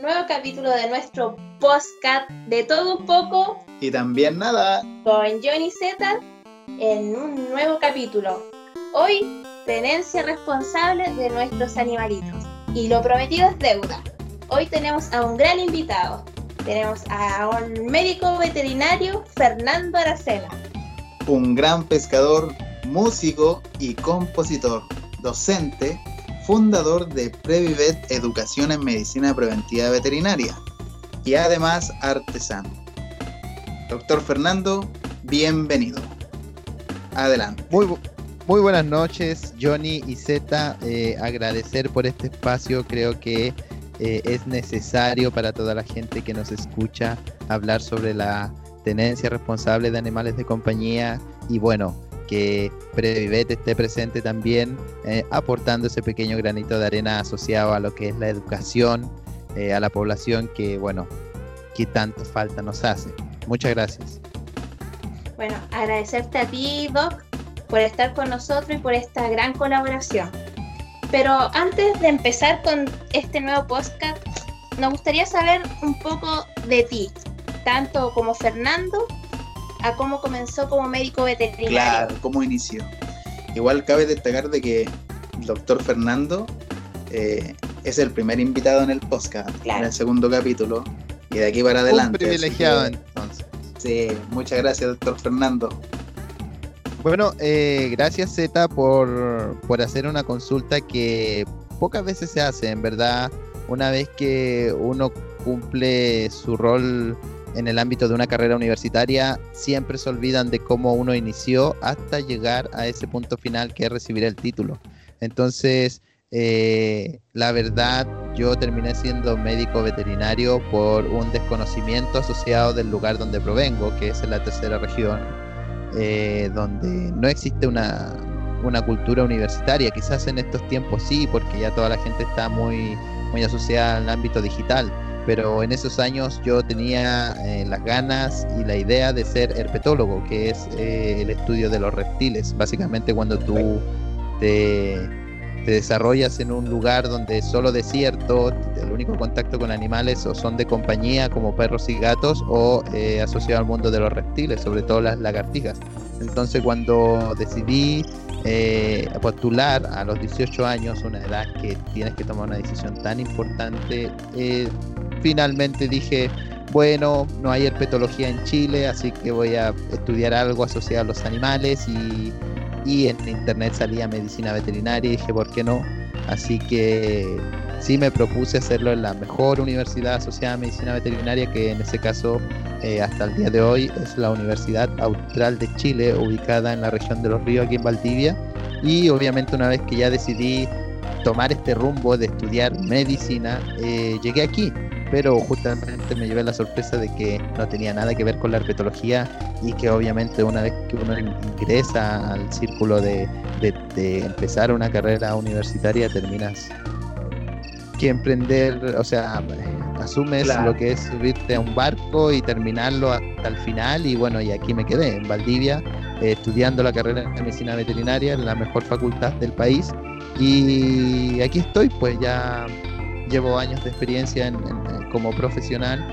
nuevo capítulo de nuestro podcast de todo un poco. Y también nada. Con Johnny Z en un nuevo capítulo. Hoy, tenencia responsable de nuestros animalitos. Y lo prometido es deuda. Hoy tenemos a un gran invitado. Tenemos a un médico veterinario, Fernando Aracena. Un gran pescador, músico y compositor, docente, fundador de Previvet Educación en Medicina Preventiva Veterinaria y además artesano. Doctor Fernando, bienvenido. Adelante. Muy, buenas noches, Johnny y Z. Eh, agradecer por este espacio. Creo que eh, es necesario para toda la gente que nos escucha hablar sobre la tenencia responsable de animales de compañía y bueno, que Previvet esté presente también, eh, aportando ese pequeño granito de arena asociado a lo que es la educación eh, a la población que, bueno, que tanto falta nos hace. Muchas gracias. Bueno, agradecerte a ti, Doc, por estar con nosotros y por esta gran colaboración. Pero antes de empezar con este nuevo podcast, nos gustaría saber un poco de ti, tanto como Fernando a cómo comenzó como médico veterinario. Claro, cómo inició. Igual cabe destacar de que el doctor Fernando eh, es el primer invitado en el podcast, en el segundo capítulo, y de aquí para adelante. Un privilegiado entonces. Sí, muchas gracias, doctor Fernando. Bueno, eh, gracias Z por, por hacer una consulta que pocas veces se hace, en verdad, una vez que uno cumple su rol en el ámbito de una carrera universitaria siempre se olvidan de cómo uno inició hasta llegar a ese punto final que es recibir el título. Entonces, eh, la verdad, yo terminé siendo médico veterinario por un desconocimiento asociado del lugar donde provengo, que es en la tercera región, eh, donde no existe una, una cultura universitaria. Quizás en estos tiempos sí, porque ya toda la gente está muy, muy asociada al ámbito digital pero en esos años yo tenía eh, las ganas y la idea de ser herpetólogo, que es eh, el estudio de los reptiles. Básicamente cuando tú te, desarrollas en un lugar donde es solo desierto, el único contacto con animales o son de compañía como perros y gatos o eh, asociado al mundo de los reptiles, sobre todo las lagartijas. Entonces cuando decidí postular a los 18 años, una edad que tienes que tomar una decisión tan importante, finalmente dije, bueno, no hay herpetología en Chile, así que voy a estudiar algo asociado a los animales y, en internet salía medicina veterinaria y dije, ¿por qué no? Así que sí me propuse hacerlo en la mejor universidad asociada a medicina veterinaria, que en ese caso eh, hasta el día de hoy es la Universidad Austral de Chile, ubicada en la región de los ríos aquí en Valdivia. Y obviamente una vez que ya decidí tomar este rumbo de estudiar medicina, eh, llegué aquí pero justamente me llevé la sorpresa de que no tenía nada que ver con la herpetología y que obviamente una vez que uno ingresa al círculo de, empezar una carrera universitaria terminas que emprender, o sea, asumes lo que es subirte a un barco y terminarlo hasta el final y bueno, y aquí me quedé en Valdivia eh, estudiando la carrera de medicina veterinaria en la mejor facultad del país y aquí estoy pues ya llevo años de experiencia como profesional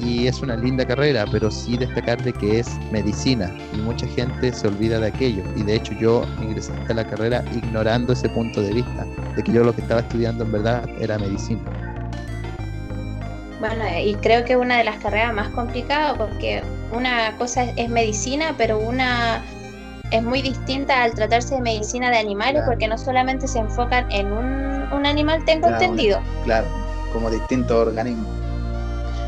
y es una linda carrera, pero sí destacar de que es medicina y mucha gente se olvida de aquello. Y de hecho yo ingresé a la carrera ignorando ese punto de vista, de que yo lo que estaba estudiando en verdad era medicina. Bueno, y creo que es una de las carreras más complicadas porque una cosa es medicina, pero una es muy distinta al tratarse de medicina de animales porque no solamente se enfocan en un, un animal, tengo entendido. Claro, como distintos organismos.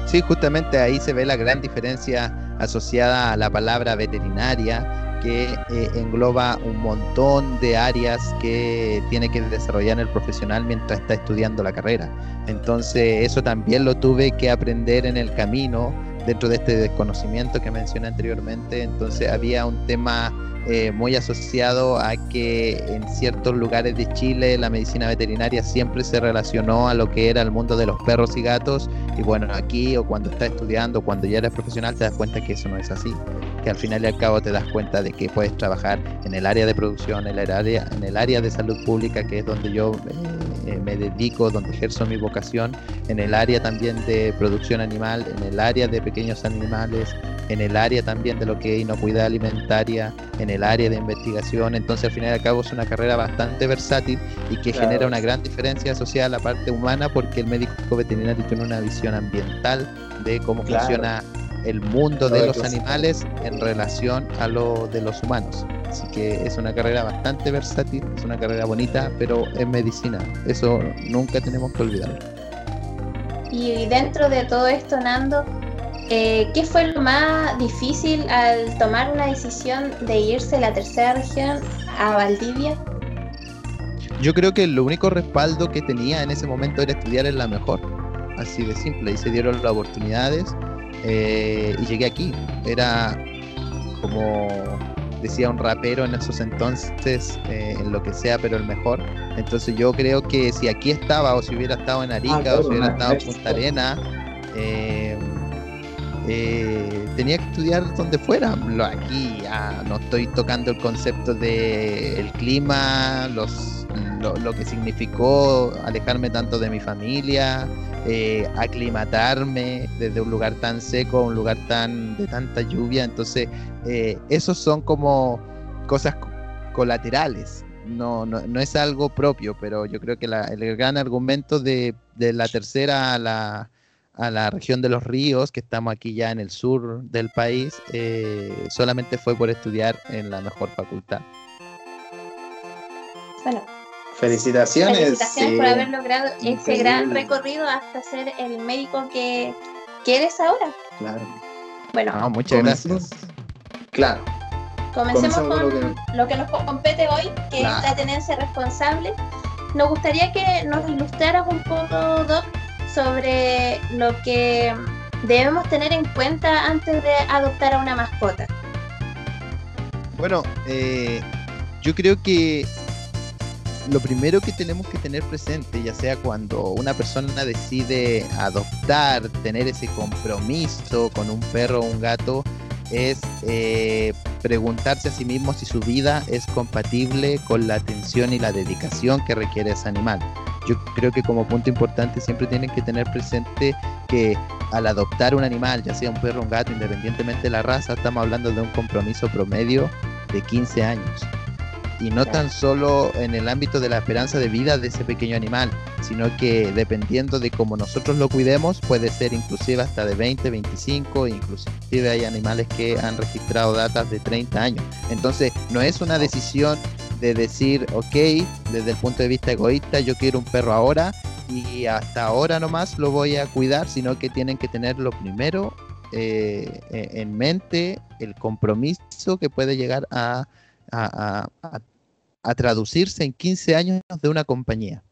Sí, justamente ahí se ve la gran diferencia asociada a la palabra veterinaria, que eh, engloba un montón de áreas que tiene que desarrollar el profesional mientras está estudiando la carrera. Entonces eso también lo tuve que aprender en el camino dentro de este desconocimiento que mencioné anteriormente. Entonces había un tema eh, muy asociado a que en ciertos lugares de Chile la medicina veterinaria siempre se relacionó a lo que era el mundo de los perros y gatos y bueno, aquí o cuando estás estudiando, cuando ya eres profesional te das cuenta que eso no es así, que al final y al cabo te das cuenta de que puedes trabajar en el área de producción, en el área, en el área de salud pública, que es donde yo eh, eh, me dedico, donde ejerzo mi vocación, en el área también de producción animal, en el área de pequeños animales, en el área también de lo que es inocuidad alimentaria, en el área de investigación. Entonces, al final y al cabo, es una carrera bastante versátil y que genera una gran diferencia social a la parte humana porque el médico veterinario tiene una visión ambiental de cómo funciona el mundo de los animales en relación a lo de los humanos. Así que es una carrera bastante versátil, es una carrera bonita, pero es medicina. Eso nunca tenemos que olvidar. Y dentro de todo esto, Nando, eh, ¿qué fue lo más difícil al tomar una decisión de irse a la tercera región a Valdivia? Yo creo que el único respaldo que tenía en ese momento era estudiar en la mejor, así de simple, y se dieron las oportunidades eh, y llegué aquí. Era como decía un rapero en esos entonces, eh, en lo que sea, pero el mejor. Entonces yo creo que si aquí estaba, o si hubiera estado en Arica, ah, o si hubiera estado en Punta Arena, eh, tenía que estudiar donde fuera. Aquí ya no estoy tocando el concepto de el clima, los, lo que significó alejarme tanto de mi familia, eh, aclimatarme desde un lugar tan seco a un lugar tan de tanta lluvia. Entonces, eh, esos son como cosas colaterales. No, no, es algo propio, pero yo creo que el gran argumento de, la tercera a la, a la región de los ríos, que estamos aquí ya en el sur del país, eh, solamente fue por estudiar en la mejor facultad. Bueno, Felicitaciones. Felicitaciones por haber logrado ese gran recorrido hasta ser el médico que, eres ahora. Claro. Bueno, ah, muchas gracias. Claro. Comencemos, con lo que... nos compete hoy, que es la tenencia responsable. Nos gustaría que nos ilustraras un poco, Doc, sobre lo que debemos tener en cuenta antes de adoptar a una mascota. Bueno, eh, yo creo que lo primero que tenemos que tener presente, ya sea cuando una persona decide adoptar, tener ese compromiso con un perro o un gato, es eh, preguntarse a sí mismo si su vida es compatible con la atención y la dedicación que requiere ese animal. Yo creo que como punto importante siempre tienen que tener presente que al adoptar un animal, ya sea un perro o un gato, independientemente de la raza, estamos hablando de un compromiso promedio de 15 años y no tan solo en el ámbito de la esperanza de vida de ese pequeño animal, sino que dependiendo de cómo nosotros lo cuidemos, puede ser inclusive hasta de 20, 25, inclusive hay animales que han registrado datas de 30 años. Entonces, no es una decisión de decir, ok, desde el punto de vista egoísta, yo quiero un perro ahora y hasta ahora nomás lo voy a cuidar, sino que tienen que tener lo primero eh, en mente, el compromiso que puede llegar a a, traducirse en 15 años de una compañía.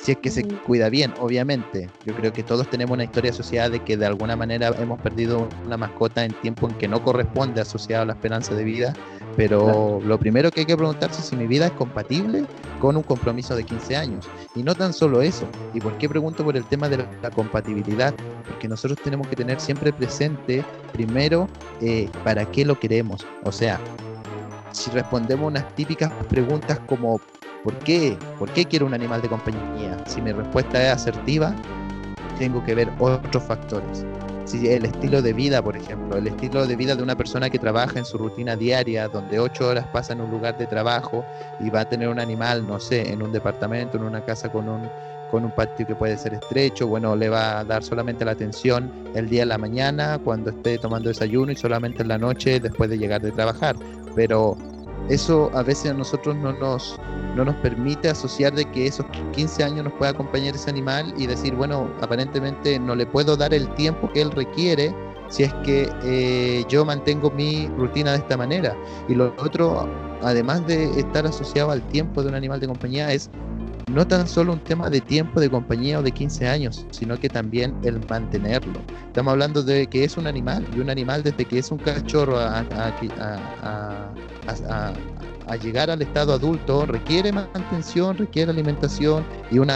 Si es que se cuida bien, obviamente. Yo creo que todos tenemos una historia asociada de que de alguna manera hemos perdido una mascota en tiempo en que no corresponde asociado a la esperanza de vida. Pero lo primero que hay que preguntarse es si mi vida es compatible con un compromiso de 15 años. Y no tan solo eso. ¿Y por qué pregunto por el tema de la, compatibilidad? Porque nosotros tenemos que tener siempre presente, primero, eh, para qué lo queremos. O sea, si respondemos unas típicas preguntas como ¿por qué? ¿Por qué quiero un animal de compañía? Si mi respuesta es asertiva, tengo que ver otros factores. Si el estilo de vida, por ejemplo, el estilo de vida de una persona que trabaja en su rutina diaria, donde ocho horas pasa en un lugar de trabajo y va a tener un animal, no sé, en un departamento, en una casa con un, con un patio que puede ser estrecho, bueno, le va a dar solamente la atención el día de la mañana, cuando esté tomando desayuno y solamente en la noche después de llegar de trabajar pero eso a veces a nosotros no nos, no nos permite asociar de que esos 15 años nos pueda acompañar ese animal y decir, bueno, aparentemente no le puedo dar el tiempo que él requiere si es que eh, yo mantengo mi rutina de esta manera. Y lo otro, además de estar asociado al tiempo de un animal de compañía, es no tan solo un tema de tiempo de compañía o de 15 años, sino que también el mantenerlo. Estamos hablando de que es un animal y un animal desde que es un cachorro a, llegar al estado adulto requiere mantención, requiere alimentación y un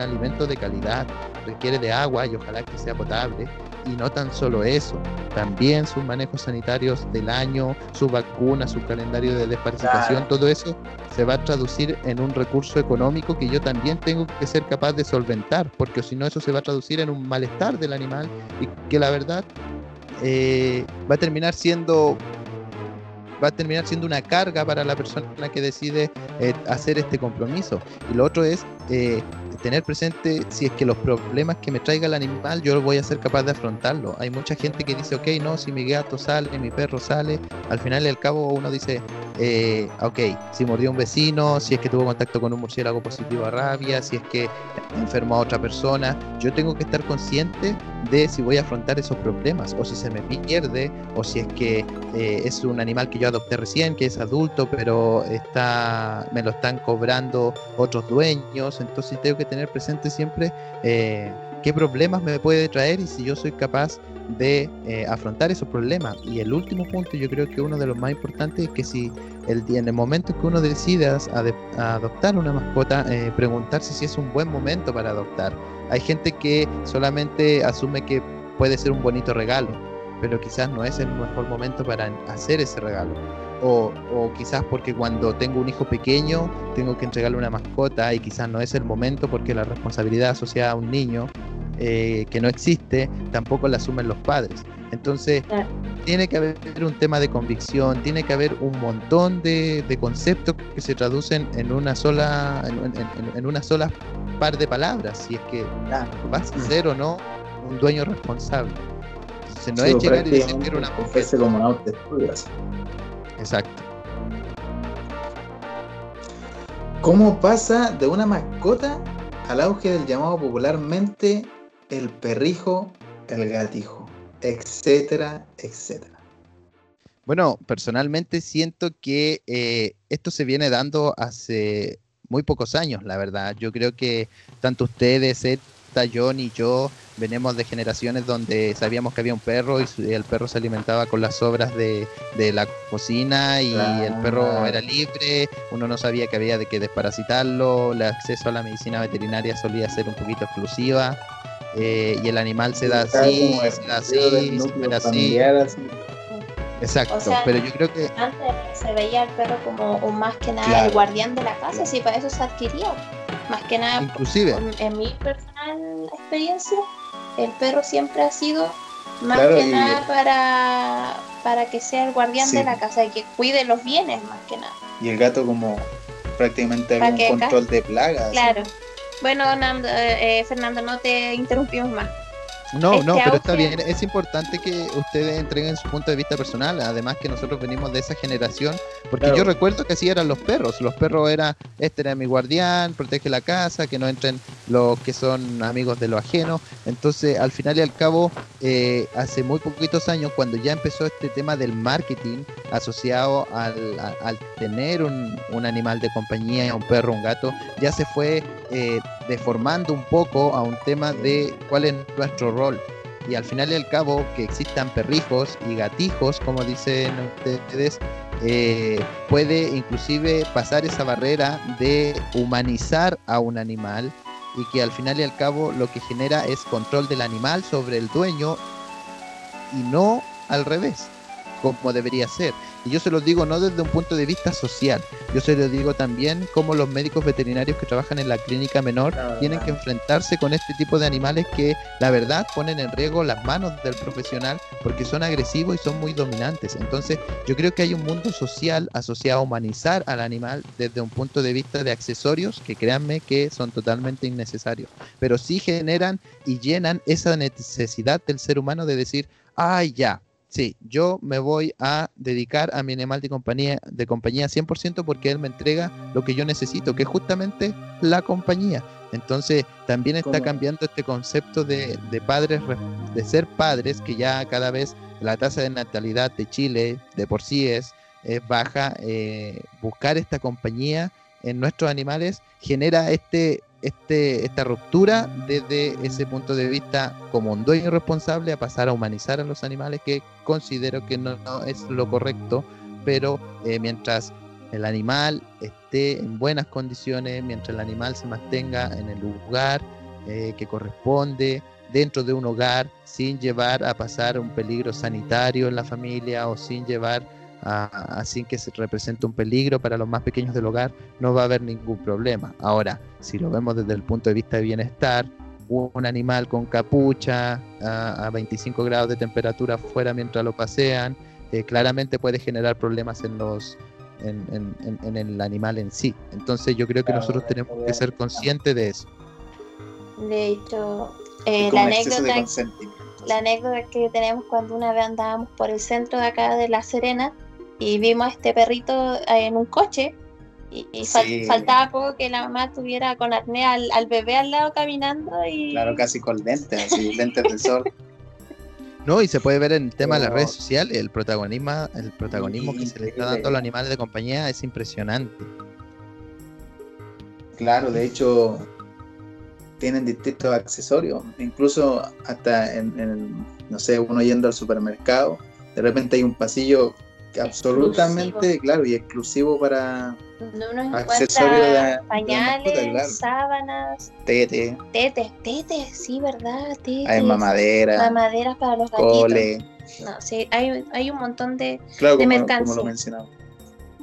alimento de calidad, requiere de agua y ojalá que sea potable Y no tan solo eso, también sus manejos sanitarios del año, su vacuna, su calendario de desparasitación, todo eso se va a traducir en un recurso económico que yo también tengo que ser capaz de solventar, porque si no eso se va a traducir en un malestar del animal y que la verdad eh, va a terminar siendo va a terminar siendo una carga para la persona que decide eh, hacer este compromiso. Y lo otro es eh, tener presente si es que los problemas que me traiga el animal yo voy a ser capaz de afrontarlo. Hay mucha gente que dice, ok, no, si mi gato sale, mi perro sale, al final y al cabo uno dice, eh, ok, si mordió un vecino, si es que tuvo contacto con un murciélago positivo a rabia, si es que enfermó a otra persona, yo tengo que estar consciente de si voy a afrontar esos problemas o si se me pierde o si es que eh, es un animal que yo adopté recién, que es adulto, pero está, me lo están cobrando otros dueños, entonces tengo que tener presente siempre eh, qué problemas me puede traer y si yo soy capaz de eh, afrontar esos problemas. Y el último punto, yo creo que uno de los más importantes es que si el, en el momento que uno decida adoptar una mascota, eh, preguntarse si es un buen momento para adoptar. Hay gente que solamente asume que puede ser un bonito regalo, pero quizás no es el mejor momento para hacer ese regalo. O, o, quizás porque cuando tengo un hijo pequeño tengo que entregarle una mascota y quizás no es el momento porque la responsabilidad asociada a un niño eh, que no existe, tampoco la asumen los padres. Entonces, tiene que haber un tema de convicción, tiene que haber un montón de, conceptos que se traducen en una sola, en, una sola par de palabras, si es que vas a ser o no un dueño responsable. Entonces, no es llegar y decir que era una como Exacto. ¿Cómo pasa de una mascota al auge del llamado popularmente el perrijo, el gatijo, etcétera, etcétera. Bueno, personalmente siento que eh, esto se viene dando hace muy pocos años, la verdad. Yo creo que tanto ustedes, John y yo venimos de generaciones donde sabíamos que había un perro y el perro se alimentaba con las sobras de, la cocina y el perro era libre, uno no sabía que había de que desparasitarlo, el acceso a la medicina veterinaria solía ser un poquito exclusiva. Eh, y el animal se da así, se da así, se da así. Exacto, pero yo creo que... Antes se veía el perro como más que nada el guardián de la casa, sí, para eso se adquirió. Más que nada, Inclusive. En, mi personal experiencia, el perro siempre ha sido más que nada para, para que sea el guardián de la casa y que cuide los bienes más que nada. Y el gato como prácticamente algún control de plagas. Claro. Bueno, eh, Fernando, no te interrumpimos más. No, no, pero está bien. Es importante que ustedes entreguen su punto de vista personal. Además que nosotros venimos de esa generación. Porque yo recuerdo que así eran los perros. Los perros era, este era mi guardián, protege la casa, que no entren los que son amigos de lo ajeno. Entonces, al final y al cabo, eh, hace muy poquitos años, cuando ya empezó este tema del marketing asociado al, al tener un, un, animal de compañía, un perro, un gato, ya se fue eh, deformando un poco a un tema de cuál es nuestro rol. Y al final y al cabo, que existan perrijos y gatijos, como dicen ustedes, eh, puede inclusive pasar esa barrera de humanizar a un animal y que al final y al cabo lo que genera es control del animal sobre el dueño y no al revés, como debería ser. Y yo se lo digo no desde un punto de vista social, yo se lo digo también como los médicos veterinarios que trabajan en la clínica menor tienen que enfrentarse con este tipo de animales que la verdad ponen en riesgo las manos del profesional porque son agresivos y son muy dominantes. Entonces yo creo que hay un mundo social asociado a humanizar al animal desde un punto de vista de accesorios que créanme que son totalmente innecesarios, pero sí generan y llenan esa necesidad del ser humano de decir, ay ya, Sí, yo me voy a dedicar a mi animal de compañía, de compañía 100% porque él me entrega lo que yo necesito, que es justamente la compañía. Entonces, también está cambiando este concepto de, padres, de ser padres, que ya cada vez la tasa de natalidad de Chile de por sí es, baja. Eh, buscar esta compañía en nuestros animales genera este este, esta ruptura desde ese punto de vista como un dueño responsable a pasar a humanizar a los animales que considero que no, es lo correcto, pero eh, mientras el animal esté en buenas condiciones, mientras el animal se mantenga en el lugar eh, que corresponde, dentro de un hogar sin llevar a pasar un peligro sanitario en la familia o sin llevar a, sin que se represente un peligro para los más pequeños del hogar, no va a haber ningún problema. Ahora, si lo vemos desde el punto de vista de bienestar, un animal con capucha a, 25 grados de temperatura fuera mientras lo pasean, eh, claramente puede generar problemas en los en, el animal en sí. Entonces yo creo que nosotros tenemos que ser conscientes de eso. De hecho, eh, la anécdota la anécdota que tenemos cuando una vez andábamos por el centro de acá de La Serena y vimos a este perrito eh, en un coche y, faltaba poco que la mamá tuviera con arnés al, bebé al lado caminando y... Claro, casi con lentes, así, lentes de sol. No, y se puede ver en el tema de las redes sociales, el protagonismo, el protagonismo que se le está dando a los animales de compañía es impresionante. Claro, de hecho, tienen distintos accesorios, incluso hasta en, no sé, uno yendo al supermercado, de repente hay un pasillo absolutamente, claro, y exclusivo para no accesorios de pañales, sábanas, tete, tete, tete, sí, verdad, tete. Hay mamadera, mamaderas para los gatitos. No, sí, hay, hay un montón de, de mercancía. Como lo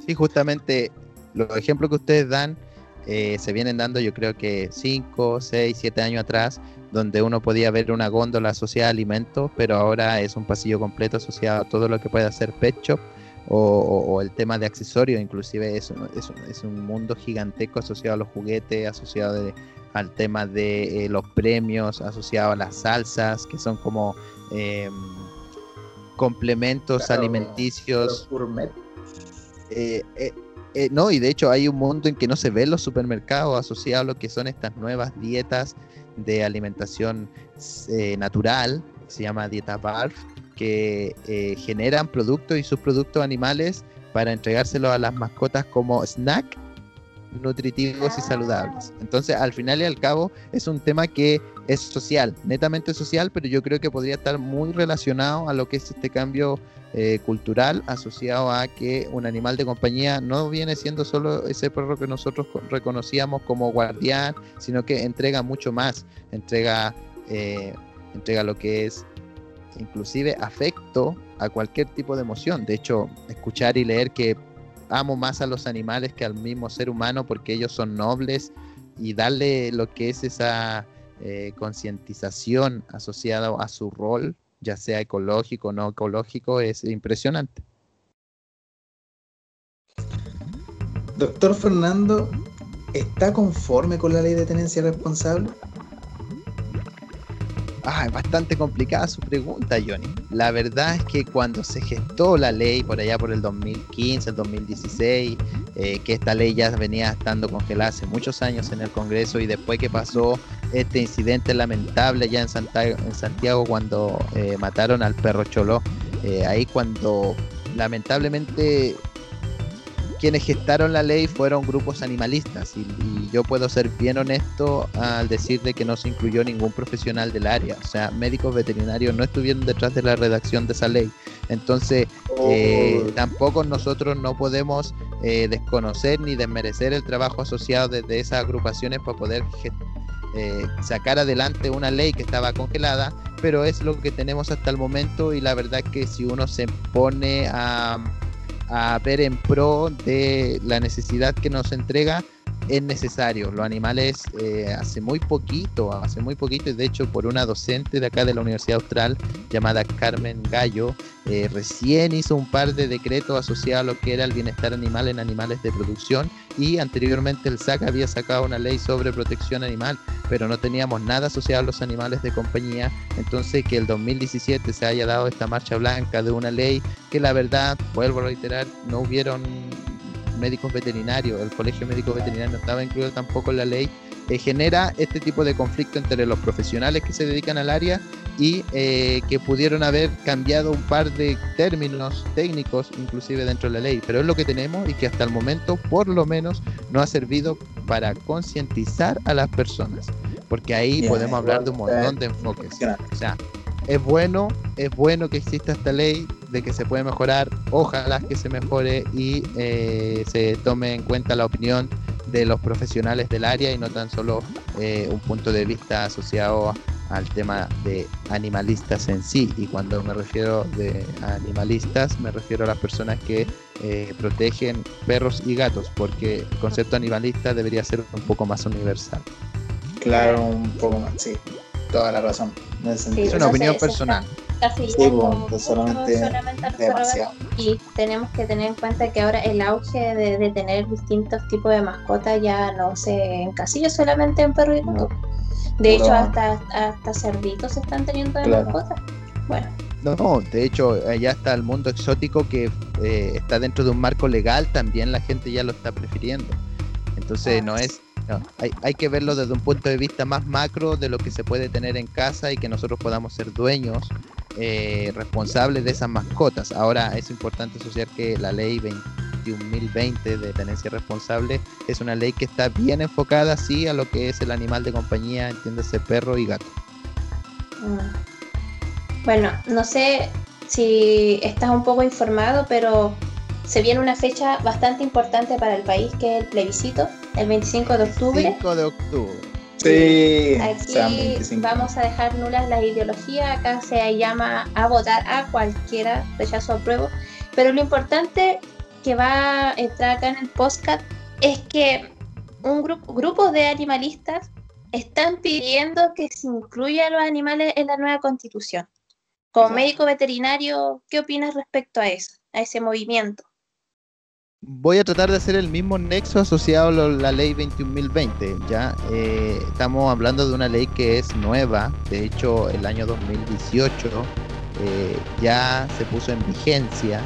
Sí, justamente los ejemplos que ustedes dan eh, se vienen dando yo creo que 5, 6, 7 años atrás, donde uno podía ver una góndola asociada a alimentos, pero ahora es un pasillo completo asociado a todo lo que puede hacer pet shop o, el tema de accesorios, inclusive es, es, es, un mundo gigantesco asociado a los juguetes, asociado al tema de eh, los premios, asociado a las salsas, que son como em, complementos alimenticios. Eh, eh, eh, no, y de hecho hay un mundo en que no se ven los supermercados asociados a lo que son estas nuevas dietas de alimentación eh, natural, se llama dieta BARF, que eh, generan productos y subproductos animales para entregárselos a las mascotas como snack nutritivos y saludables. Entonces, al final y al cabo, es un tema que es social, netamente social, pero yo creo que podría estar muy relacionado a lo que es este cambio eh, cultural asociado a que un animal de compañía no viene siendo solo ese perro que nosotros reconocíamos como guardián, sino que entrega mucho más, entrega, eh, entrega lo que es inclusive afecto a cualquier tipo de emoción. De hecho, escuchar y leer que amo más a los animales que al mismo ser humano porque ellos son nobles y darle lo que es esa eh, concientización asociada a su rol, ya sea ecológico o no ecológico, es impresionante. Doctor Fernando, ¿está conforme con la ley de tenencia responsable? Ah, es bastante complicada su pregunta, Johnny. La verdad es que cuando se gestó la ley por allá por el 2015, el 2016, eh, que esta ley ya venía estando congelada hace muchos años en el Congreso y después que pasó este incidente lamentable ya en Santiago, en Santiago cuando eh, mataron al perro Choló, eh, ahí cuando lamentablemente quienes gestaron la ley fueron grupos animalistas y, yo puedo ser bien honesto al decir de que no se incluyó ningún profesional del área, o sea, médicos veterinarios no estuvieron detrás de la redacción de esa ley. Entonces, eh, oh. tampoco nosotros no podemos eh, desconocer ni desmerecer el trabajo asociado desde esas agrupaciones para poder eh, sacar adelante una ley que estaba congelada, pero es lo que tenemos hasta el momento y la verdad que si uno se pone a a ver en pro de la necesidad que nos entrega es necesario. Los animales eh, hace muy poquito, hace muy poquito, y de hecho por una docente de acá de la Universidad Austral llamada Carmen Gallo, eh, recién hizo un par de decretos asociados a lo que era el bienestar animal en animales de producción y anteriormente el SAC había sacado una ley sobre protección animal, pero no teníamos nada asociado a los animales de compañía. Entonces que el 2017 se haya dado esta marcha blanca de una ley que la verdad, vuelvo a reiterar, no hubieron médicos veterinarios, el colegio médico veterinario no estaba incluido tampoco en la ley, eh, genera este tipo de conflicto entre los profesionales que se dedican al área y eh, que pudieron haber cambiado un par de términos técnicos inclusive dentro de la ley, pero es lo que tenemos y que hasta el momento por lo menos no ha servido para concientizar a las personas, porque ahí podemos hablar de un montón de enfoques. O sea, es bueno, es bueno que exista esta ley, de que se puede mejorar, ojalá que se mejore y eh, se tome en cuenta la opinión de los profesionales del área y no tan solo eh, un punto de vista asociado al tema de animalistas en sí. Y cuando me refiero de animalistas, me refiero a las personas que eh, protegen perros y gatos, porque el concepto animalista debería ser un poco más universal. Claro, un poco más, sí, toda la razón. es una opinión personal. Sí, pues, solamente, demasiado. Y tenemos que tener en cuenta que ahora el auge de, tener distintos tipos de mascotas ya no se encasilla solamente en perro y gato. De hecho, hasta, hasta cerditos se están teniendo de mascotas. Bueno. No, de hecho, ya está el mundo exótico que eh, está dentro de un marco legal, también la gente ya lo está prefiriendo. Entonces, no ah. es hay, hay, que verlo desde un punto de vista más macro de lo que se puede tener en casa y que nosotros podamos ser dueños eh, responsables de esas mascotas. Ahora es importante asociar que la ley 21.020 de tenencia responsable es una ley que está bien enfocada sí a lo que es el animal de compañía, entiéndase perro y gato. Mm. Bueno, no sé si estás un poco informado, pero se viene una fecha bastante importante para el país que es el plebiscito, el 25 de octubre. 25 de octubre. Sí, aquí vamos a dejar nulas las ideologías, acá se llama a votar a cualquiera, rechazo o apruebo, pero lo importante que va a entrar acá en el podcast es que un grupo grupos de animalistas están pidiendo que se incluya a los animales en la nueva constitución. Como médico veterinario, ¿qué opinas respecto a eso, a ese movimiento? Voy a tratar de hacer el mismo nexo asociado a la ley 21.020. Ya eh, estamos hablando de una ley que es nueva, de hecho el año 2018 eh, ya se puso en vigencia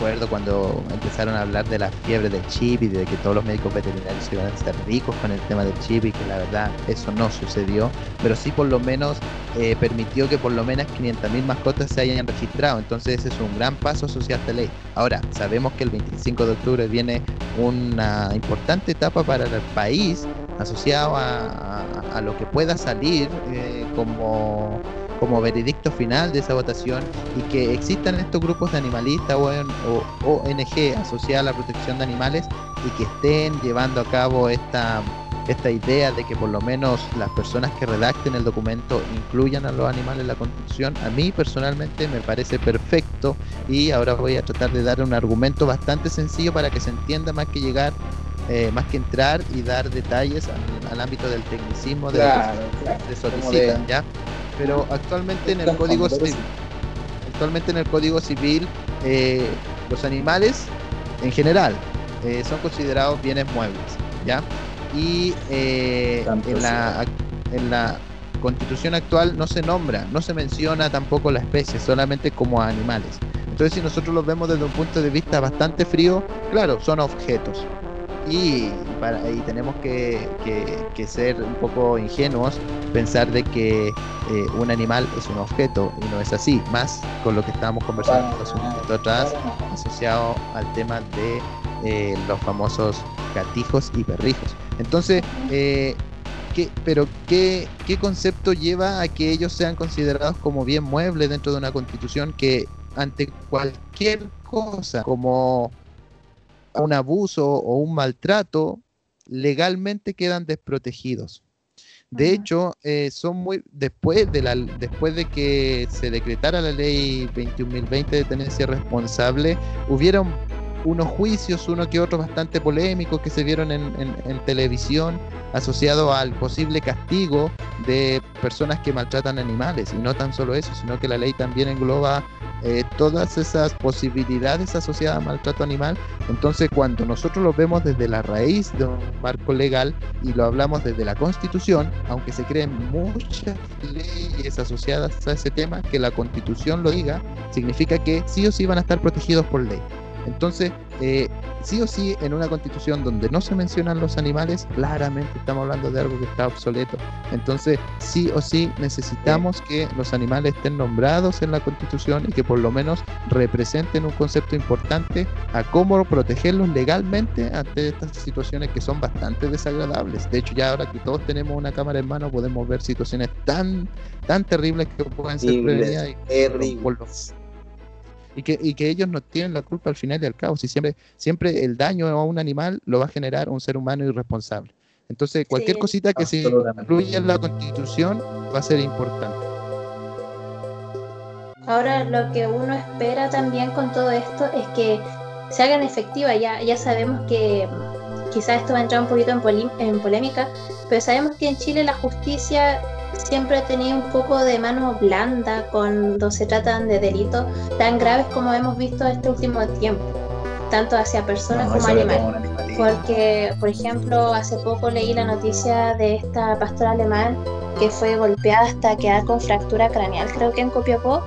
acuerdo cuando empezaron a hablar de la fiebre del chip y de que todos los médicos veterinarios iban a estar ricos con el tema del chip y que la verdad eso no sucedió, pero sí por lo menos eh, permitió que por lo menos 500.000 mascotas se hayan registrado. Entonces ese es un gran paso a esta ley. Ahora, sabemos que el 25 de octubre viene una importante etapa para el país asociado a, lo que pueda salir eh, como como veredicto final de esa votación y que existan estos grupos de animalistas o, ONG asociadas a la protección de animales y que estén llevando a cabo esta, esta idea de que por lo menos las personas que redacten el documento incluyan a los animales en la constitución, a mí personalmente me parece perfecto y ahora voy a tratar de dar un argumento bastante sencillo para que se entienda más que llegar eh, más que entrar y dar detalles al, ámbito del tecnicismo de lo que se ¿ya? Pero actualmente en el código civil, actualmente en el código civil eh, los animales en general eh, son considerados bienes muebles, ¿ya? Y eh, en, la, en la constitución actual no se nombra, no se menciona tampoco la especie, solamente como animales. Entonces si nosotros los vemos desde un punto de vista bastante frío, claro, son objetos, y, tenemos que, ser un poco ingenuos, pensar de que eh, un animal es un objeto y no es así, más con lo que estábamos conversando hace un momento atrás, asociado al tema de eh, los famosos gatijos y perrijos. Entonces, eh, ¿qué, pero ¿qué, ¿qué concepto lleva a que ellos sean considerados como bien muebles dentro de una constitución que ante cualquier cosa como un abuso o un maltrato, legalmente quedan desprotegidos. De hecho, eh, son muy después de la después de que se decretara la ley 21.020 de tenencia responsable, hubieron unos juicios, uno que otro bastante polémicos que se vieron en, en, televisión asociado al posible castigo de personas que maltratan animales. Y no tan solo eso, sino que la ley también engloba eh, todas esas posibilidades asociadas al maltrato animal. Entonces, cuando nosotros lo vemos desde la raíz de un marco legal y lo hablamos desde la Constitución, aunque se creen muchas leyes asociadas a ese tema, que la Constitución lo diga, significa que sí o sí van a estar protegidos por ley. Entonces, eh, sí o sí, en una constitución donde no se mencionan los animales, claramente estamos hablando de algo que está obsoleto. Entonces, sí o sí, necesitamos que los animales estén nombrados en la constitución y que por lo menos representen un concepto importante a cómo protegerlos legalmente ante estas situaciones que son bastante desagradables. De hecho, ya ahora que todos tenemos una cámara en mano, podemos ver situaciones tan, tan terribles que pueden ser prevenidas. Y, y que, y que ellos no tienen la culpa al final y al cabo. Si siempre, siempre el daño a un animal lo va a generar un ser humano irresponsable. Entonces, cualquier Sí. cosita que se incluya en la constitución va a ser importante. Ahora lo que uno espera también con todo esto es que se hagan efectivas. Ya, ya sabemos que mm, quizás esto va a entrar un poquito en, poli- en polémica, pero sabemos que en Chile la justicia siempre ha tenido un poco de mano blanda cuando se tratan de delitos tan graves como hemos visto este último tiempo, tanto hacia personas No, como animales. Porque, por ejemplo, hace poco leí la noticia de esta pastora alemán que fue golpeada hasta quedar con fractura craneal, creo que en Copiapó,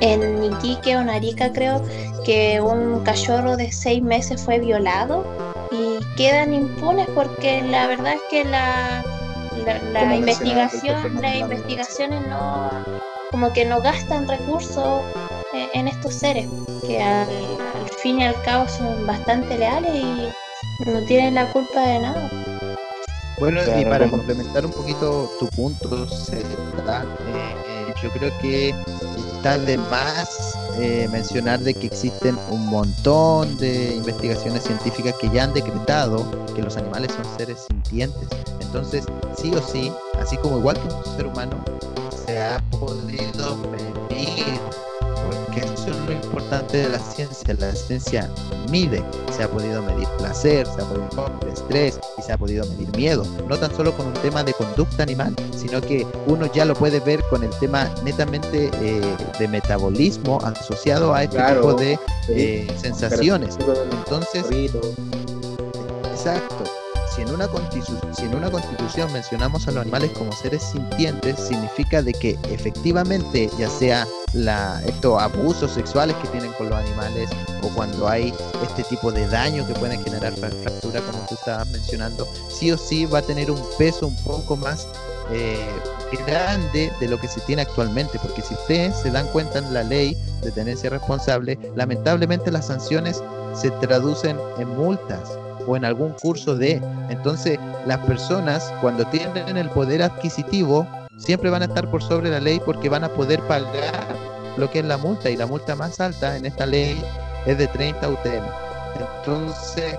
en Iquique o Narica, creo que un cachorro de seis meses fue violado y quedan impunes porque la verdad es que la, la, investigación, las investigaciones no, como que no gastan recursos eh, en estos seres que al, al fin y al cabo son bastante leales y no tienen la culpa de nada. Bueno, y para complementar un poquito tu punto, Zeta, eh, eh, yo creo que está de más eh, mencionar de que existen un montón de investigaciones científicas que ya han decretado que los animales son seres sintientes. Entonces, sí o sí, así como igual que un ser humano, se ha podido medir, porque eso es lo importante de la ciencia, la ciencia mide, se ha podido medir placer, se ha podido medir estrés y se ha podido medir miedo, no tan solo con un tema de conducta animal, sino que uno ya lo puede ver con el tema netamente eh, de metabolismo asociado a este Claro. tipo de eh, sensaciones. Entonces, Exacto. Si en, una si en una constitución mencionamos a los animales como seres sintientes, significa de que efectivamente, ya sea la, estos abusos sexuales que tienen con los animales o cuando hay este tipo de daño que pueden generar fra- fractura, como tú estabas mencionando, sí o sí va a tener un peso un poco más eh, grande de lo que se tiene actualmente, porque si ustedes se dan cuenta en la ley de tenencia responsable, lamentablemente las sanciones se traducen en multas o en algún curso de. Entonces, las personas cuando tienen el poder adquisitivo siempre van a estar por sobre la ley porque van a poder pagar lo que es la multa y la multa más alta en esta ley es de 30 UTM. Entonces,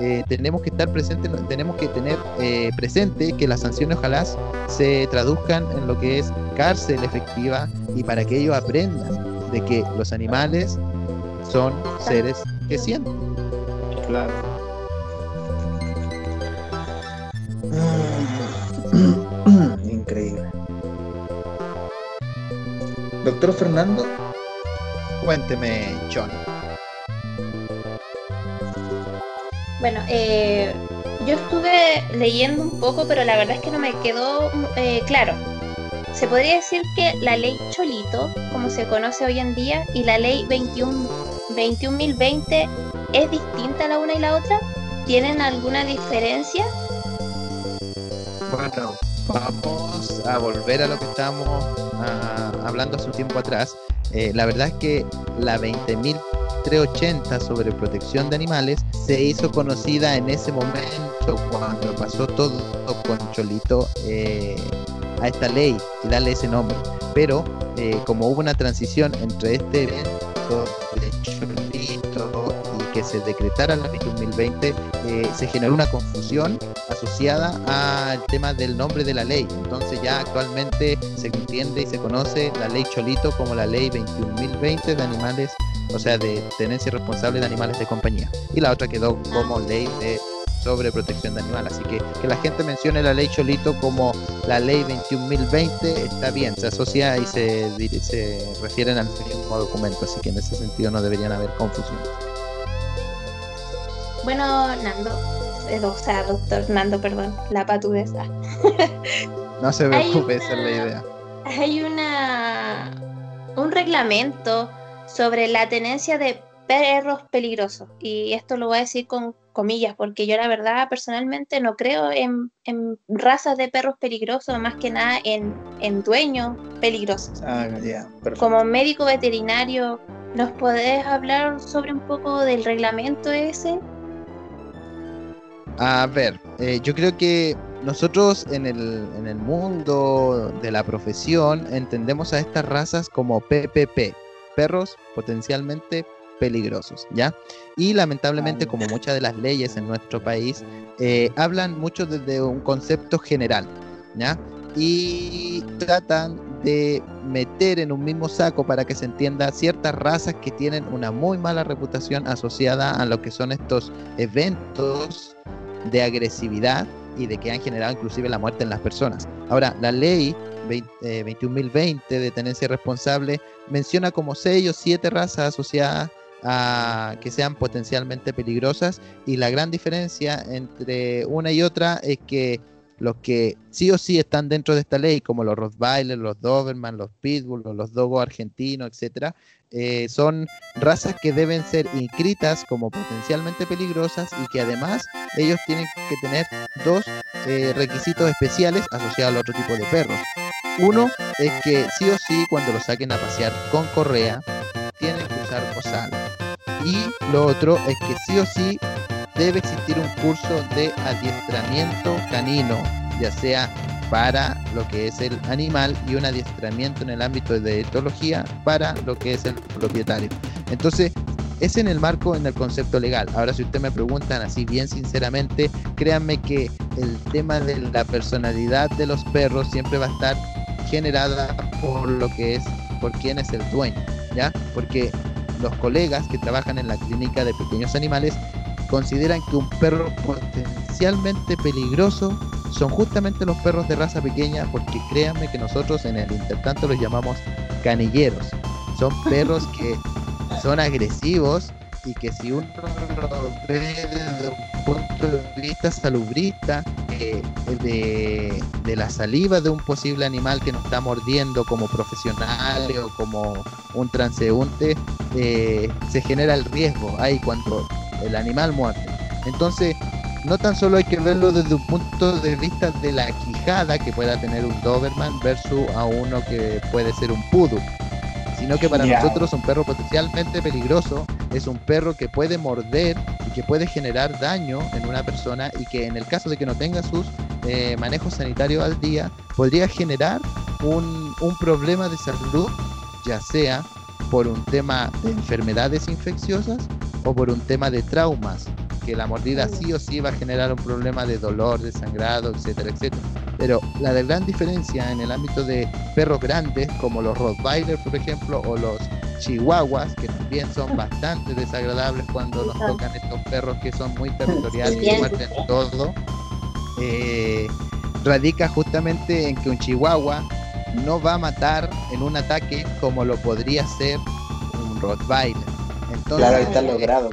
eh, tenemos que estar presentes, tenemos que tener eh, presente que las sanciones ojalá se traduzcan en lo que es cárcel efectiva y para que ellos aprendan de que los animales son seres que sienten. Claro. Increíble. Doctor Fernando, Cuénteme, John. Bueno, eh, yo estuve leyendo un poco, pero la verdad es que no me quedó eh, claro. Se podría decir que la ley Cholito, como se conoce hoy en día, y la ley 21 21.020 es distinta la una y la otra. ¿Tienen alguna diferencia? Bueno, vamos a volver a lo que estábamos ah, hablando hace un tiempo atrás. Eh, la verdad es que la 20.380 sobre protección de animales se hizo conocida en ese momento cuando pasó todo con Cholito eh, a esta ley y darle ese nombre. Pero eh, como hubo una transición entre este evento de Cholito y que se decretara la ley 2020, eh, se generó una confusión asociada al tema del nombre de la ley. Entonces ya actualmente se entiende y se conoce la ley Cholito como la ley 21.020 de animales, o sea, de tenencia responsable de animales de compañía. Y la otra quedó como ley de sobre protección de animales. Así que que la gente mencione la ley Cholito como la ley 21.020 está bien, se asocia y se, se refieren al mismo documento, así que en ese sentido no deberían haber confusiones. Bueno, Nando, eh, o sea, doctor Nando, perdón, la patudez. ah. No se preocupe, esa es la idea. Hay una un reglamento sobre la tenencia de perros peligrosos. Y esto lo voy a decir con comillas, porque yo la verdad personalmente no creo en, en razas de perros peligrosos, más que nada en, en dueños peligrosos. ah. Como médico veterinario, ¿nos podés hablar sobre un poco del reglamento ese? A ver, eh, yo creo que nosotros en el, en el mundo de la profesión entendemos a estas razas como PPP, perros potencialmente peligrosos, ¿ya? Y lamentablemente, como muchas de las leyes en nuestro país, eh, hablan mucho desde un concepto general, ¿ya? Y tratan de meter en un mismo saco para que se entienda ciertas razas que tienen una muy mala reputación asociada a lo que son estos eventos de agresividad y de que han generado inclusive la muerte en las personas. Ahora, la ley 21.020 eh, de tenencia responsable menciona como seis o siete razas asociadas a que sean potencialmente peligrosas y la gran diferencia entre una y otra es que los que sí o sí están dentro de esta ley, como los Rottweiler, los Doberman, los Pitbull, los Dogo argentinos, etcétera, eh, son razas que deben ser inscritas como potencialmente peligrosas y que además ellos tienen que tener dos eh, requisitos especiales asociados al otro tipo de perros. Uno es que sí o sí cuando lo saquen a pasear con correa tienen que usar bozal. Y lo otro es que sí o sí debe existir un curso de adiestramiento canino, ya sea para lo que es el animal y un adiestramiento en el ámbito de etología para lo que es el propietario. Entonces, es en el marco, en el concepto legal. Ahora, si ustedes me preguntan así bien sinceramente, créanme que el tema de la personalidad de los perros siempre va a estar generada por lo que es, por quién es el dueño, ¿ya? Porque los colegas que trabajan en la clínica de pequeños animales consideran que un perro potencialmente peligroso son justamente los perros de raza pequeña, porque créanme que nosotros en el intertanto los llamamos canilleros. Son perros que son agresivos y que si uno lo ve desde un punto de vista salubrista, eh, de, de, la saliva de un posible animal que nos está mordiendo como profesional o como un transeúnte, eh, se genera el riesgo ahí cuando el animal muerte. Entonces, no tan solo hay que verlo desde un punto de vista de la quijada que pueda tener un Doberman versus a uno que puede ser un Poodle, sino que para nosotros un perro potencialmente peligroso es un perro que puede morder y que puede generar daño en una persona y que en el caso de que no tenga sus eh, manejos sanitarios al día podría generar un, un problema de salud, ya sea por un tema de enfermedades infecciosas o por un tema de traumas, que la mordida sí o sí va a generar un problema de dolor, de sangrado, etcétera, etcétera. Pero la de gran diferencia en el ámbito de perros grandes, como los Rottweiler, por ejemplo, o los Chihuahuas, que también son bastante desagradables cuando nos tocan estos perros que son muy territoriales y muerden todo, eh, radica justamente en que un Chihuahua no va a matar en un ataque como lo podría ser un Rottweiler claro, está logrado.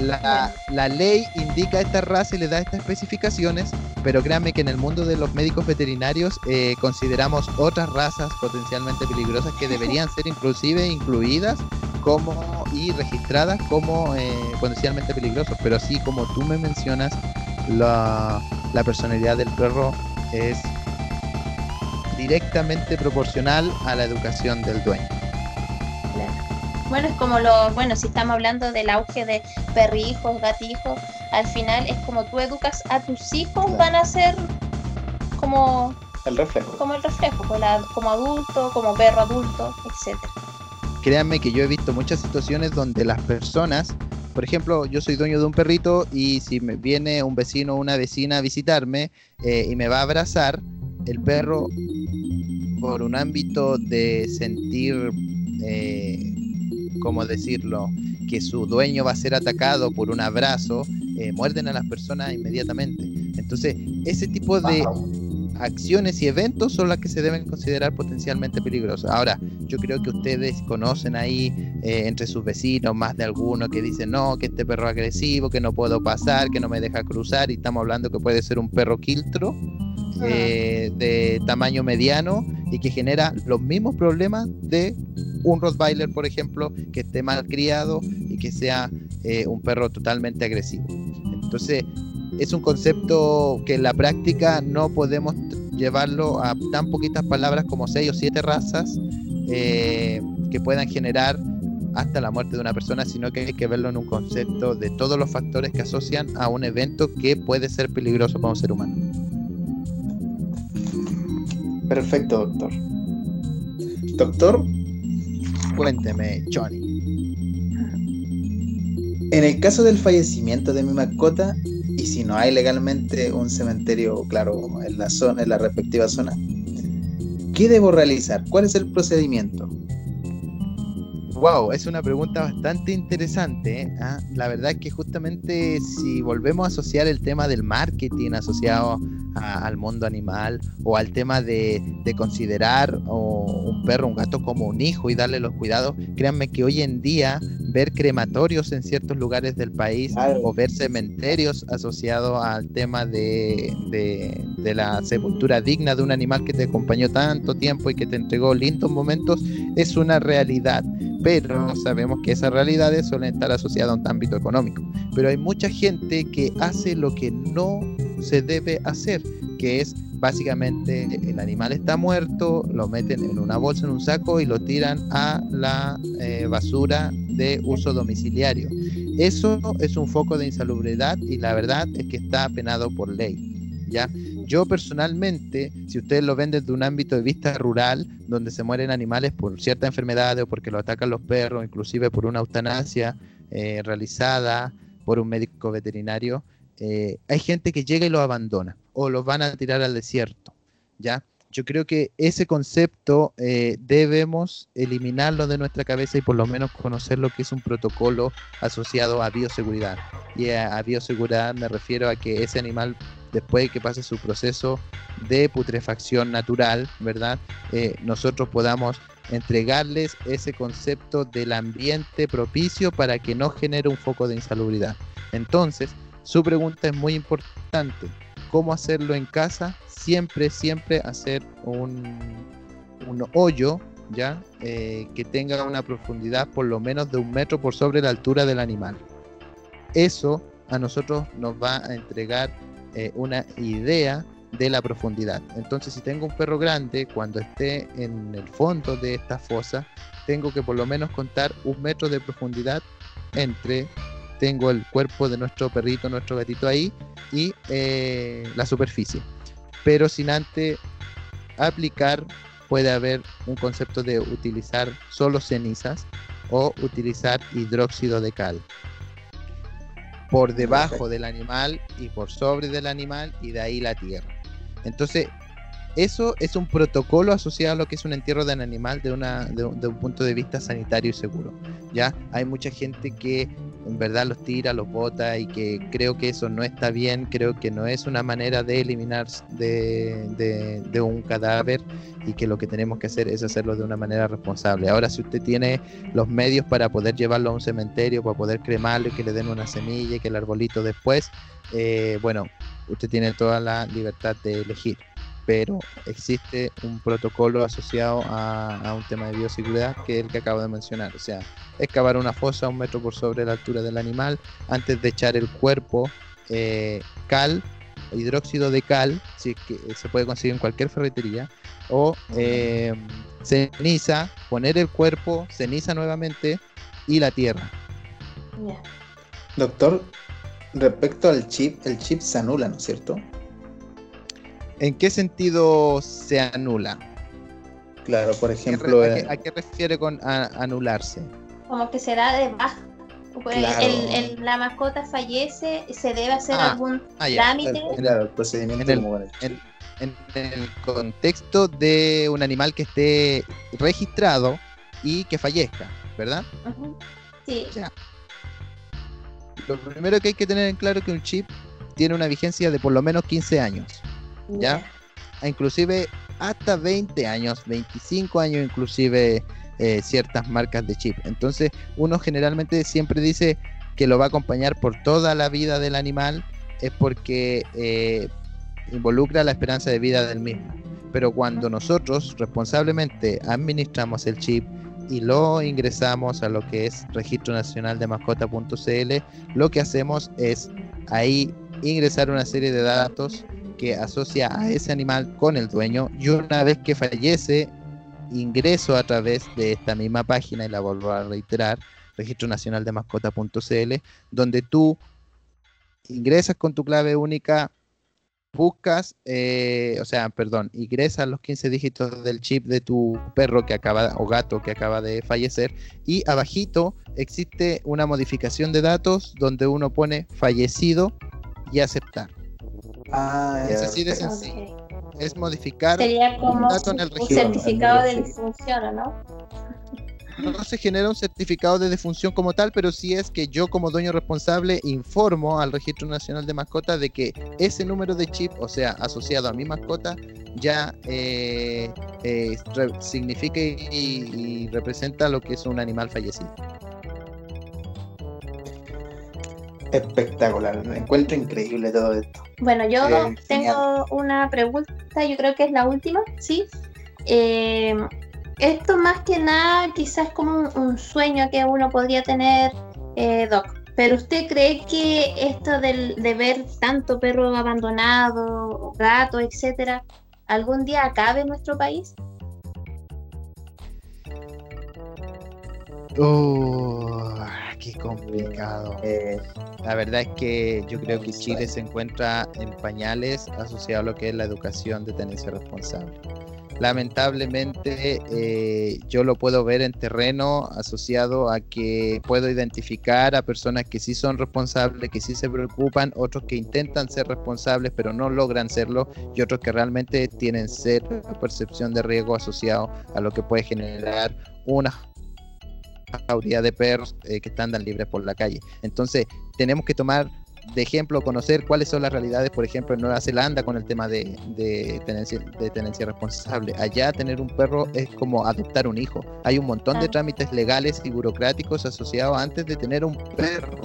La, ley indica esta raza y le da estas especificaciones, pero créanme que en el mundo de los médicos veterinarios eh, consideramos otras razas potencialmente peligrosas que deberían ser inclusive incluidas como y registradas como eh, potencialmente peligrosos. Pero así como tú me mencionas, la personalidad del perro es directamente proporcional a la educación del dueño. Bueno, es como lo, bueno, si estamos hablando del auge de perrijos, gatijos, al final es como tú educas a tus hijos, van a ser como el reflejo. Como el reflejo, pues, como adulto, como perro adulto, etcétera. Créanme que yo he visto muchas situaciones donde las personas, por ejemplo, yo soy dueño de un perrito y si me viene un vecino o una vecina a visitarme eh, y me va a abrazar, el perro, por un ámbito de sentir eh, ¿cómo decirlo? Que su dueño va a ser atacado por un abrazo, eh, muerden a las personas inmediatamente. Entonces, ese tipo de acciones y eventos son las que se deben considerar potencialmente peligrosas. Ahora, yo creo que ustedes conocen ahí eh, entre sus vecinos más de alguno que dicen, no, que este perro es agresivo, que no puedo pasar, que no me deja cruzar, y estamos hablando que puede ser un perro quiltro. Eh, de tamaño mediano y que genera los mismos problemas de un Rottweiler, por ejemplo, que esté mal criado y que sea eh, un perro totalmente agresivo. Entonces, es un concepto que en la práctica no podemos llevarlo a tan poquitas palabras como seis o siete razas eh, que puedan generar hasta la muerte de una persona, sino que hay que verlo en un concepto de todos los factores que asocian a un evento que puede ser peligroso para un ser humano. Perfecto, doctor. Doctor, Cuénteme, Johnny. En el caso del fallecimiento de mi mascota, y si no hay legalmente un cementerio, claro, en la zona, en la respectiva zona, ¿qué debo realizar? ¿Cuál es el procedimiento? Wow, es una pregunta bastante interesante. ¿eh? Ah, la verdad es que justamente si volvemos a asociar el tema del marketing asociado al mundo animal o al tema de, considerar un perro, un gato como un hijo y darle los cuidados, créanme que hoy en día ver crematorios en ciertos lugares del país o ver cementerios asociados al tema de, de la sepultura digna de un animal que te acompañó tanto tiempo y que te entregó lindos momentos es una realidad pero sabemos que esas realidades suelen estar asociadas a un ámbito económico. Pero hay mucha gente que hace lo que no se debe hacer, que es básicamente el animal está muerto, lo meten en una bolsa, en un saco y lo tiran a la eh, basura de uso domiciliario. Eso es un foco de insalubridad y la verdad es que está penado por ley. ¿ya? Yo personalmente, si ustedes lo ven desde un ámbito de vista rural, donde se mueren animales por cierta enfermedad o porque lo atacan los perros, inclusive por una eutanasia eh, realizada por un médico veterinario, eh, hay gente que llega y lo abandona o los van a tirar al desierto, ¿ya? Yo creo que ese concepto eh, debemos eliminarlo de nuestra cabeza y por lo menos conocer lo que es un protocolo asociado a bioseguridad. Y a bioseguridad me refiero a que ese animal después de que pase su proceso de putrefacción natural, ¿verdad? Eh, nosotros podamos entregarles ese concepto del ambiente propicio para que no genere un foco de insalubridad. Entonces, su pregunta es muy importante. ¿Cómo hacerlo en casa? Siempre, siempre hacer un, hoyo, ¿ya? Eh, que tenga una profundidad por lo menos de un metro por sobre la altura del animal. Eso a nosotros nos va a entregar eh, una idea de la profundidad. Entonces, si tengo un perro grande, cuando esté en el fondo de esta fosa, tengo que por lo menos contar un metro de profundidad entre, tengo el cuerpo de nuestro perrito, nuestro gatito ahí, y eh, la superficie. Pero sin antes aplicar, puede haber un concepto de utilizar solo cenizas o utilizar hidróxido de cal por debajo del animal y por sobre del animal y de ahí la tierra. Entonces, eso es un protocolo asociado a lo que es un entierro de un animal de, una, de, un punto de vista sanitario y seguro. Ya hay mucha gente que en verdad los tira, los bota y que creo que eso no está bien, creo que no es una manera de eliminar de, un cadáver y que lo que tenemos que hacer es hacerlo de una manera responsable. Ahora, si usted tiene los medios para poder llevarlo a un cementerio, para poder cremarlo y que le den una semilla y que el arbolito después, eh, bueno, usted tiene toda la libertad de elegir pero existe un protocolo asociado a, un tema de bioseguridad que es el que acabo de mencionar. O sea, excavar una fosa un metro por sobre la altura del animal antes de echar el cuerpo, eh, cal, hidróxido de cal, si que se puede conseguir en cualquier ferretería, o eh, ceniza, poner el cuerpo, ceniza nuevamente y la tierra. Doctor, respecto al chip, el chip se anula, ¿no es cierto? ¿En qué sentido se anula? Claro, por ejemplo. ¿A qué, refiere con anularse? Como que se da de baja. la mascota fallece, se debe hacer ah, algún ah, trámite. Claro, el procedimiento en el, en, el contexto de un animal que esté registrado y que fallezca, ¿verdad? Sí. lo primero que hay que tener en claro es que un chip tiene una vigencia de por lo menos 15 años. ¿Ya? Inclusive hasta 20 años, 25 años inclusive eh, ciertas marcas de chip. Entonces uno generalmente siempre dice que lo va a acompañar por toda la vida del animal, es porque eh, involucra la esperanza de vida del mismo. Pero cuando nosotros responsablemente administramos el chip y lo ingresamos a lo que es Registro Nacional de Mascota.cl, lo que hacemos es ahí ingresar una serie de datos que asocia a ese animal con el dueño y una vez que fallece ingreso a través de esta misma página y la vuelvo a reiterar registro nacional de mascota.cl donde tú ingresas con tu clave única buscas, eh, o sea, perdón, ingresas los 15 dígitos del chip de tu perro que acaba o gato que acaba de fallecer y abajito existe una modificación de datos donde uno pone fallecido y aceptar. Ah, Es así de sencillo. Es modificar Sería como dato en el un registro. certificado de defunción, ¿o ¿no? no se genera un certificado de defunción como tal, pero sí es que yo como dueño responsable informo al Registro Nacional de Mascotas de que ese número de chip, o sea, asociado a mi mascota, ya eh, eh, significa y, y representa lo que es un animal fallecido. Espectacular, me encuentro increíble todo esto. Bueno, yo Eh, tengo una pregunta, yo creo que es la última, ¿sí? Eh, esto más que nada quizás como un, un sueño que uno podría tener, eh, Doc. Pero usted cree que esto del- de ver tanto perro abandonado, gato, etcétera, algún día acabe en nuestro país? Qué complicado. Eh, La verdad es que yo creo que Chile se encuentra en pañales asociado a lo que es la educación de tenencia responsable. Lamentablemente eh, yo lo puedo ver en terreno asociado a que puedo identificar a personas que sí son responsables, que sí se preocupan, otros que intentan ser responsables pero no logran serlo y otros que realmente tienen cero percepción de riesgo asociado a lo que puede generar una jauría de perros eh, que andan libres por la calle. Entonces, tenemos que tomar de ejemplo, conocer cuáles son las realidades, por ejemplo, en Nueva Zelanda con el tema de, de tenencia, de tenencia responsable. Allá tener un perro es como adoptar un hijo. Hay un montón de trámites legales y burocráticos asociados antes de tener un perro.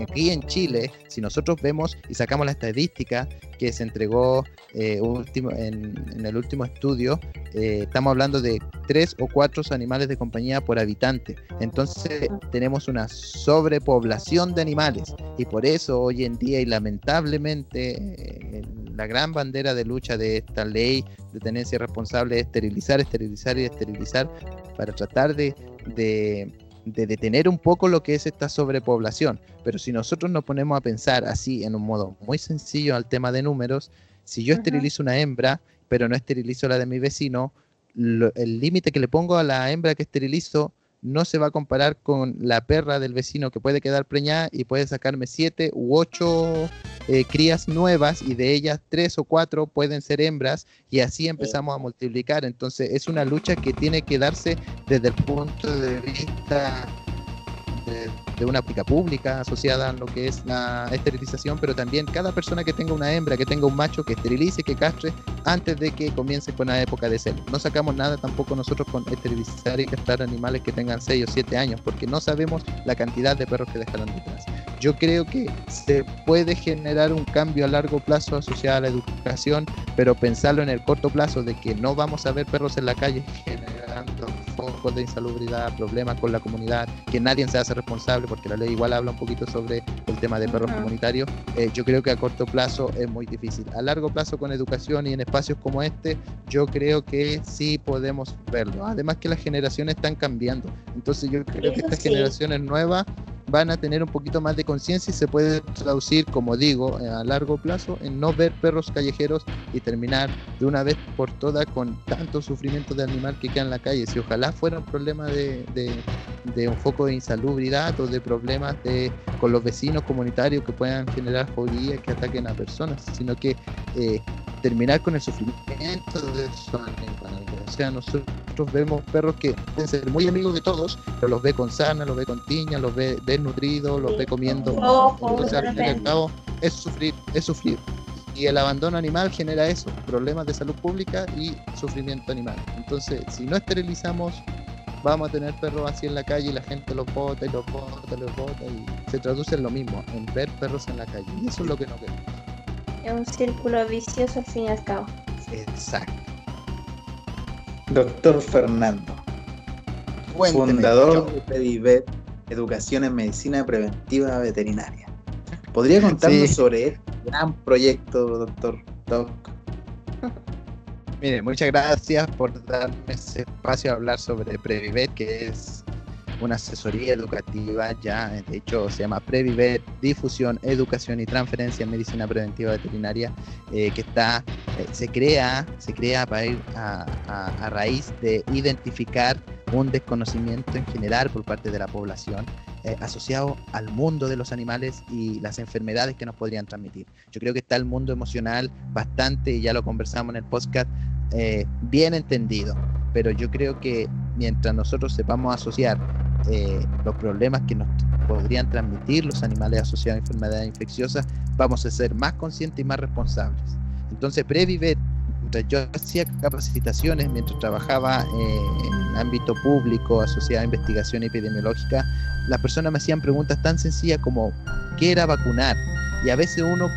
Aquí en Chile, si nosotros vemos y sacamos la estadística que se entregó eh, último, en, en el último estudio, eh, estamos hablando de tres o cuatro animales de compañía por habitante. Entonces tenemos una sobrepoblación de animales y por eso hoy en día y lamentablemente eh, la gran bandera de lucha de esta ley de tenencia responsable es esterilizar, esterilizar y esterilizar para tratar de, de de detener un poco lo que es esta sobrepoblación. Pero si nosotros nos ponemos a pensar así en un modo muy sencillo al tema de números, si yo esterilizo una hembra, pero no esterilizo la de mi vecino, lo- el límite que le pongo a la hembra que esterilizo no se va a comparar con la perra del vecino que puede quedar preñada y puede sacarme siete u ocho eh, crías nuevas y de ellas tres o cuatro pueden ser hembras y así empezamos a multiplicar. Entonces es una lucha que tiene que darse desde el punto de vista de, una pica pública asociada a lo que es la esterilización, pero también cada persona que tenga una hembra, que tenga un macho, que esterilice, que castre antes de que comience con la época de celo. No sacamos nada tampoco nosotros con esterilizar y castrar animales que tengan 6 o 7 años, porque no sabemos la cantidad de perros que dejarán detrás. Yo creo que se puede generar un cambio a largo plazo asociado a la educación, pero pensarlo en el corto plazo de que no vamos a ver perros en la calle generando focos de insalubridad, problemas con la comunidad, que nadie se hace responsable, porque la ley igual habla un poquito sobre el tema de perros comunitarios, eh, yo creo que a corto plazo es muy difícil. A largo plazo con educación y en espacios como este, yo creo que sí podemos verlo. Además que las generaciones están cambiando. Entonces yo creo que estas sí. generaciones nuevas van a tener un poquito más de conciencia y se puede traducir, como digo, eh, a largo plazo en no ver perros callejeros y terminar de una vez por todas con tanto sufrimiento de animal que queda en la calle. Si ojalá fuera un problema de, un foco de insalubridad o de problemas de, con los vecinos comunitarios que puedan generar fobias que ataquen a personas, sino que eh, terminar con el sufrimiento de esos animales. O sea, nosotros vemos perros que pueden ser muy amigos de todos, pero los ve con sarna, los ve con tiña, los ve desnutridos, los ve comiendo. Entonces, al fin y al cabo, es sufrir, es sufrir. Y el abandono animal genera eso, problemas de salud pública y sufrimiento animal. Entonces, si no esterilizamos, vamos a tener perros así en la calle y la gente los bota y los bota y los bota y se traduce en lo mismo, en ver perros en la calle. Y eso es lo que no queremos. Es un círculo vicioso al fin y al cabo. Exacto. Doctor Fernando, Cuénteme, fundador Joe. de Pedivet, Educación en Medicina Preventiva Veterinaria. ¿Podría contarnos Sí. sobre este gran proyecto, doctor Doc? Mire, muchas gracias por darme ese espacio a hablar sobre Previvet, que es una asesoría educativa, ya de hecho se llama Previvet, Difusión, Educación y Transferencia en Medicina Preventiva Veterinaria, eh, que está, eh, se crea, se crea para ir a, a raíz de identificar un desconocimiento en general por parte de la población eh, asociado al mundo de los animales y las enfermedades que nos podrían transmitir. Yo creo que está el mundo emocional bastante, y ya lo conversamos en el podcast, eh, bien entendido, pero yo creo que mientras nosotros sepamos asociar eh, los problemas que nos podrían transmitir los animales asociados a enfermedades infecciosas, vamos a ser más conscientes y más responsables. Entonces, Previvet yo hacía capacitaciones, mientras trabajaba eh, en ámbito público asociado a investigación epidemiológica, las personas me hacían preguntas tan sencillas como ¿qué era vacunar? Y a veces uno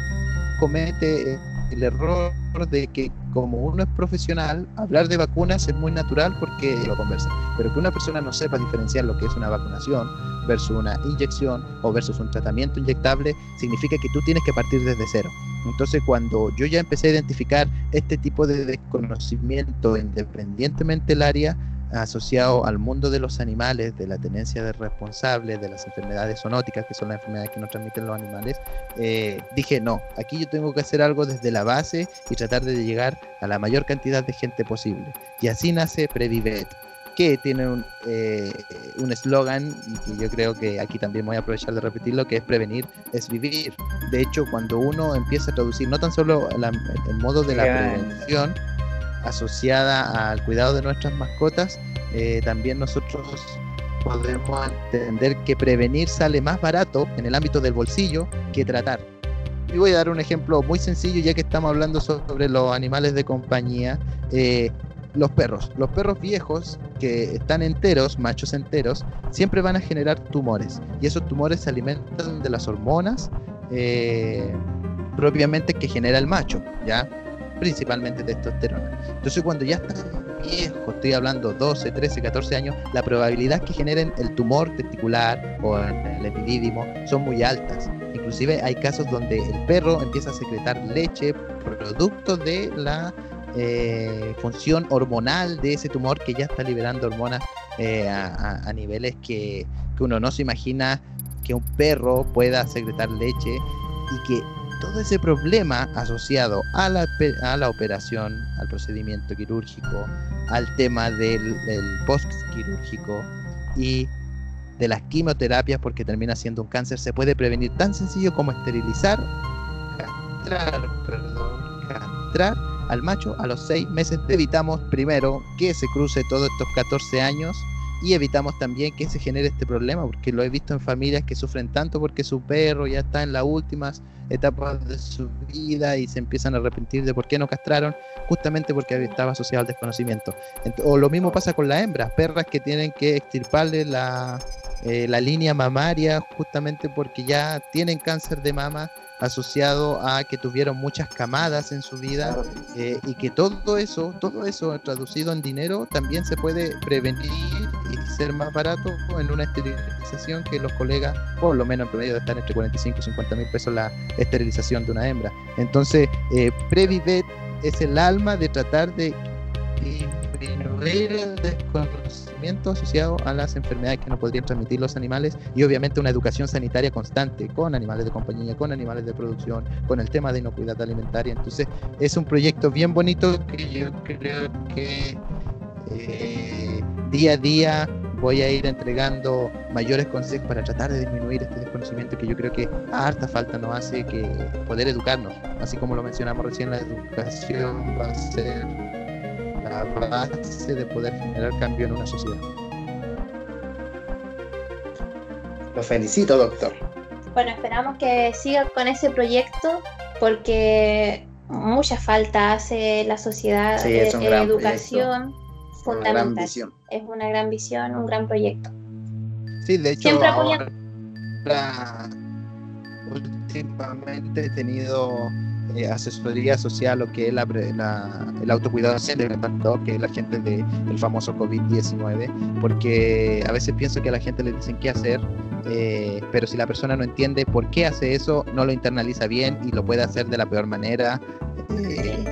comete eh, el error de que como uno es profesional, hablar de vacunas es muy natural porque lo conversa, pero que una persona no sepa diferenciar lo que es una vacunación versus una inyección o versus un tratamiento inyectable, significa que tú tienes que partir desde cero. Entonces, cuando yo ya empecé a identificar este tipo de desconocimiento, independientemente del área, asociado al mundo de los animales, de la tenencia de responsables, de las enfermedades zoonóticas, que son las enfermedades que nos transmiten los animales, eh, dije, no, aquí yo tengo que hacer algo desde la base y tratar de llegar a la mayor cantidad de gente posible. Y así nace Predivet que tiene un eh, eslogan y yo creo que aquí también voy a aprovechar de repetirlo, que es prevenir es vivir. De hecho, cuando uno empieza a traducir no tan solo el modo de la prevención asociada al cuidado de nuestras mascotas, eh, también nosotros podemos entender que prevenir sale más barato en el ámbito del bolsillo que tratar. Y voy a dar un ejemplo muy sencillo, ya que estamos hablando sobre los animales de compañía. Eh, los perros. Los perros viejos que están enteros, machos enteros, siempre van a generar tumores. Y esos tumores se alimentan de las hormonas eh, propiamente que genera el macho, ¿ya? Principalmente testosterona. Entonces cuando ya están viejos, estoy hablando 12, 13, 14 años, la probabilidad que generen el tumor testicular o el epidídimo son muy altas. Inclusive hay casos donde el perro empieza a secretar leche producto de la eh, función hormonal de ese tumor que ya está liberando hormonas eh, a, niveles que, uno no se imagina que un perro pueda secretar leche y que todo ese problema asociado a la, a la operación, al procedimiento quirúrgico, al tema del, del post quirúrgico y de las quimioterapias porque termina siendo un cáncer se puede prevenir tan sencillo como esterilizar, castrar, perdón, castrar al macho a los seis meses. Evitamos primero que se cruce todos estos 14 años y evitamos también que se genere este problema, porque lo he visto en familias que sufren tanto porque su perro ya está en las últimas etapas de su vida y se empiezan a arrepentir de por qué no castraron, justamente porque estaba asociado al desconocimiento. O lo mismo pasa con las hembras, perras que tienen que extirparle la, eh, la línea mamaria justamente porque ya tienen cáncer de mama asociado a que tuvieron muchas camadas en su vida eh, y que todo eso, todo eso traducido en dinero también se puede prevenir y ser más barato en una esterilización que los colegas, por lo menos en promedio, están entre 45 y 50 mil pesos la esterilización de una hembra. Entonces, eh, Previvet es el alma de tratar de disminuir el desconocimiento asociado a las enfermedades que nos podrían transmitir los animales y obviamente una educación sanitaria constante con animales de compañía, con animales de producción, con el tema de inocuidad alimentaria. Entonces es un proyecto bien bonito que yo creo que eh, día a día voy a ir entregando mayores consejos para tratar de disminuir este desconocimiento que yo creo que a harta falta nos hace que poder educarnos, así como lo mencionamos recién, la educación va a ser la base de poder generar cambio en una sociedad. Lo felicito, doctor. Bueno, esperamos que siga con ese proyecto porque mucha falta hace la sociedad de educación fundamental. Es una gran visión, un gran proyecto. Sí, de hecho, Siempre ahora, últimamente he tenido eh, asesoría social o que es la, el autocuidado que es la gente del famoso COVID-19, porque a veces pienso que a la gente le dicen qué hacer, eh, pero si la persona no entiende por qué hace eso, no lo internaliza bien y lo puede hacer de la peor manera. eh,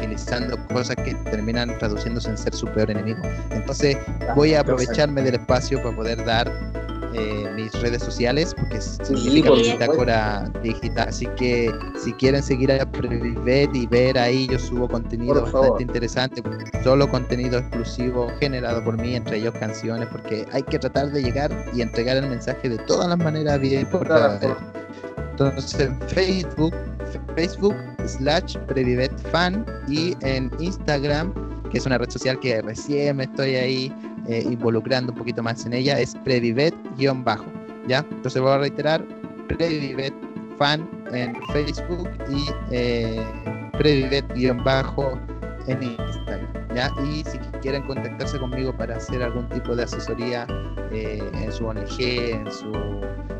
utilizando cosas que terminan traduciéndose en ser su peor enemigo. Entonces voy a aprovecharme del espacio para poder dar eh, mis redes sociales porque es Sí, por bitácora digital. Así que si quieren seguir a Previvet y ver ahí yo subo contenido Por bastante favor. interesante solo contenido exclusivo generado por mí entre ellos canciones porque hay que tratar de llegar y entregar el mensaje de todas las maneras bien por entonces en Facebook Facebook slash Previvet fan y en Instagram que es una red social que recién me estoy ahí eh, involucrando un poquito más en ella, es Previvet-bajo. ¿Ya? Entonces voy a reiterar, Previvet fan en Facebook y eh, Previvet-bajo en Instagram. ¿ya? Y si quieren contactarse conmigo para hacer algún tipo de asesoría eh, en su ONG, en su,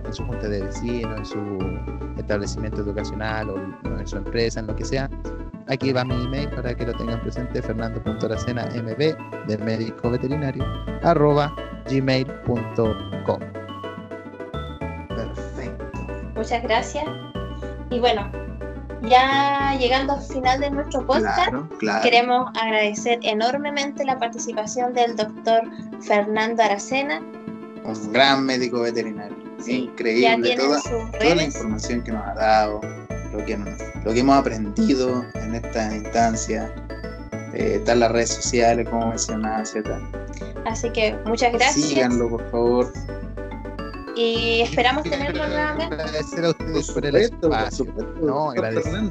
en su junta de vecinos, en su establecimiento educacional o en su empresa, en lo que sea, Aquí va mi email para que lo tengan presente, fernando.aracenamb del médico veterinario, arroba gmail.com. Perfecto. Muchas gracias. Y bueno, ya llegando al final de nuestro podcast, Claro, claro. queremos agradecer enormemente la participación del doctor Fernando Aracena. Un gran médico veterinario. Sí, Increíble toda, toda la información que nos ha dado, lo que, nos- lo que hemos aprendido en esta instancia. Eh, están las redes sociales, como mencionaba Z. Así que muchas gracias Síganlo, por favor. y esperamos tenerlo nuevamente. Agradecer a ustedes Por por el espacio. No, agradecer.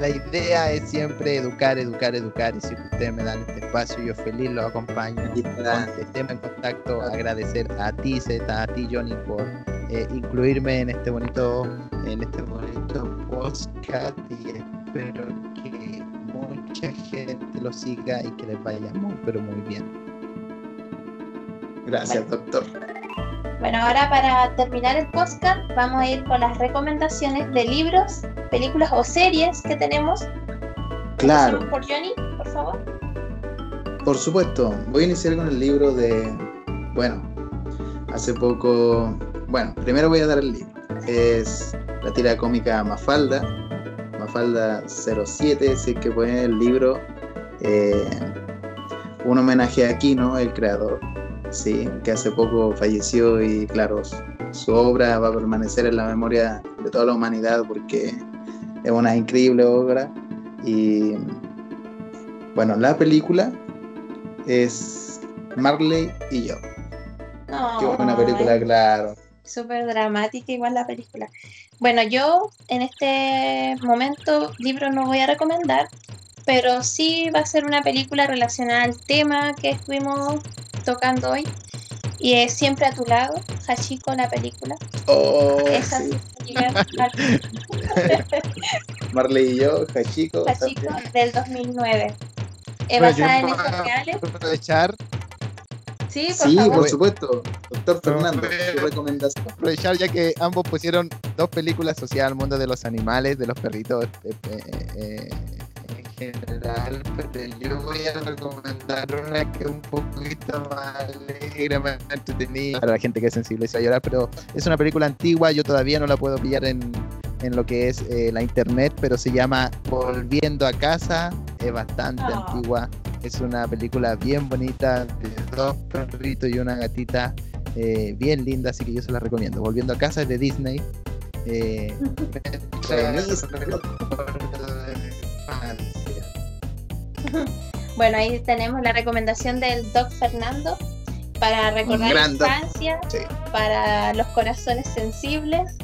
La idea es siempre educar, educar, educar. Y si ustedes me dan este espacio, yo feliz los acompaño. Estemos en contacto. Agradecer a ti, Z, a ti, Johnny, por eh, incluirme en este bonito, en este bonito podcast. Y espero que mucha gente lo siga y que les vaya muy, pero muy bien. Gracias, doctor. Bueno, ahora para terminar el podcast vamos a ir con las recomendaciones de libros, películas o series que tenemos. Claro. Por Johnny, por favor. Por supuesto, voy a iniciar con el libro de, bueno, hace poco, bueno, primero voy a dar el libro. Es la tira cómica Mafalda, Mafalda 07, si es que pueden el libro, eh, un homenaje a Aquino, el creador, sí, que hace poco falleció y claro, su, obra va a permanecer en la memoria de toda la humanidad porque es una increíble obra y bueno, la película es Marley y yo. Qué buena película, claro. Súper dramática igual la película. Bueno, yo en este momento libro no voy a recomendar, pero sí va a ser una película relacionada al tema que estuvimos tocando hoy. Y es Siempre a tu lado, Hachiko, la película. Oh, Esa sí. Marley y yo, Hachiko. Hachiko también. del 2009. Es Bueno, basada en hechos reales. aprovechar, Sí, por Sí, favor. por supuesto. Doctor Fernando, recomendación. aprovechar ya que ambos pusieron dos películas asociadas al mundo de los animales, de los perritos eh, eh, eh, en general, pero yo voy a recomendar una que es un poquito más alegre, más entretenida para la gente que es sensible y se va a llorar, pero es una película antigua, yo todavía no la puedo pillar en, en lo que es eh, la internet, pero se llama Volviendo a casa, es bastante Ah. antigua, es una película bien bonita de dos perritos y una gatita eh, bien linda, así que yo se la recomiendo. Volviendo a casa es de Disney. Eh. Bueno, ahí tenemos la recomendación del Doc Fernando para recordar la infancia, Sí. para los corazones sensibles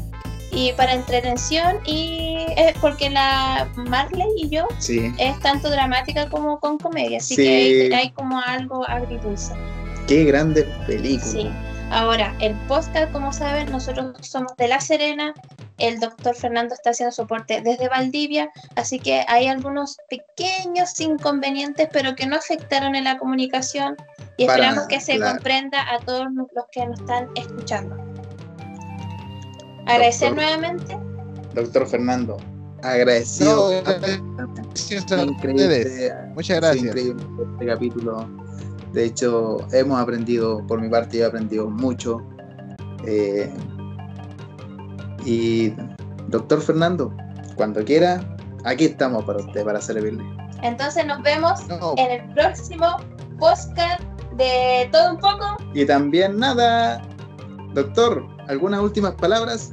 y para entretención y eh, porque la Marley y yo Sí, es tanto dramática como con comedia, así Sí. que hay, hay como algo agridulce. qué grande película. Sí. Ahora, el podcast, como saben, nosotros somos de La Serena. El doctor Fernando está haciendo soporte desde Valdivia, así que hay algunos pequeños inconvenientes, pero que no afectaron en la comunicación y Para esperamos que se claro. comprenda a todos los que nos están escuchando. Agradecer Doctor. nuevamente. Doctor Fernando, agradecido. No, Gracias a Increíble. ustedes. Muchas gracias. increíble este capítulo. De hecho, hemos aprendido, por mi parte, yo he aprendido mucho. Eh, y, doctor Fernando, cuando quiera, Aquí estamos para usted, para servirle. Entonces nos vemos No, en el próximo podcast de todo un poco. Y también nada, doctor, ¿algunas últimas palabras?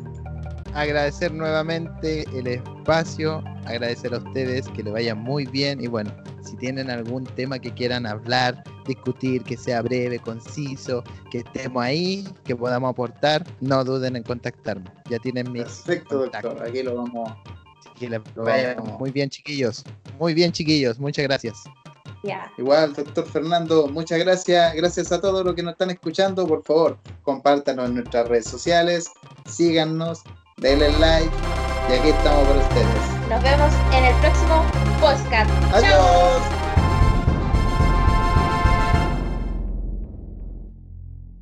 agradecer nuevamente el espacio, agradecer a ustedes que le vaya muy bien y bueno, si tienen algún tema que quieran hablar, discutir, que sea breve, conciso, que estemos ahí, que podamos aportar, no duden en contactarme. Ya tienen mis Perfecto, contactos. doctor. Aquí lo vamos. Así que les Lo vaya vamos. muy bien, chiquillos. Muy bien, chiquillos. Muchas gracias. Igual, doctor Fernando, muchas gracias. Gracias a todos los que nos están escuchando. Por favor, compártanos en nuestras redes sociales, síganos, denle like y aquí estamos para ustedes. Nos vemos en el próximo podcast. Adiós. ¡Chao!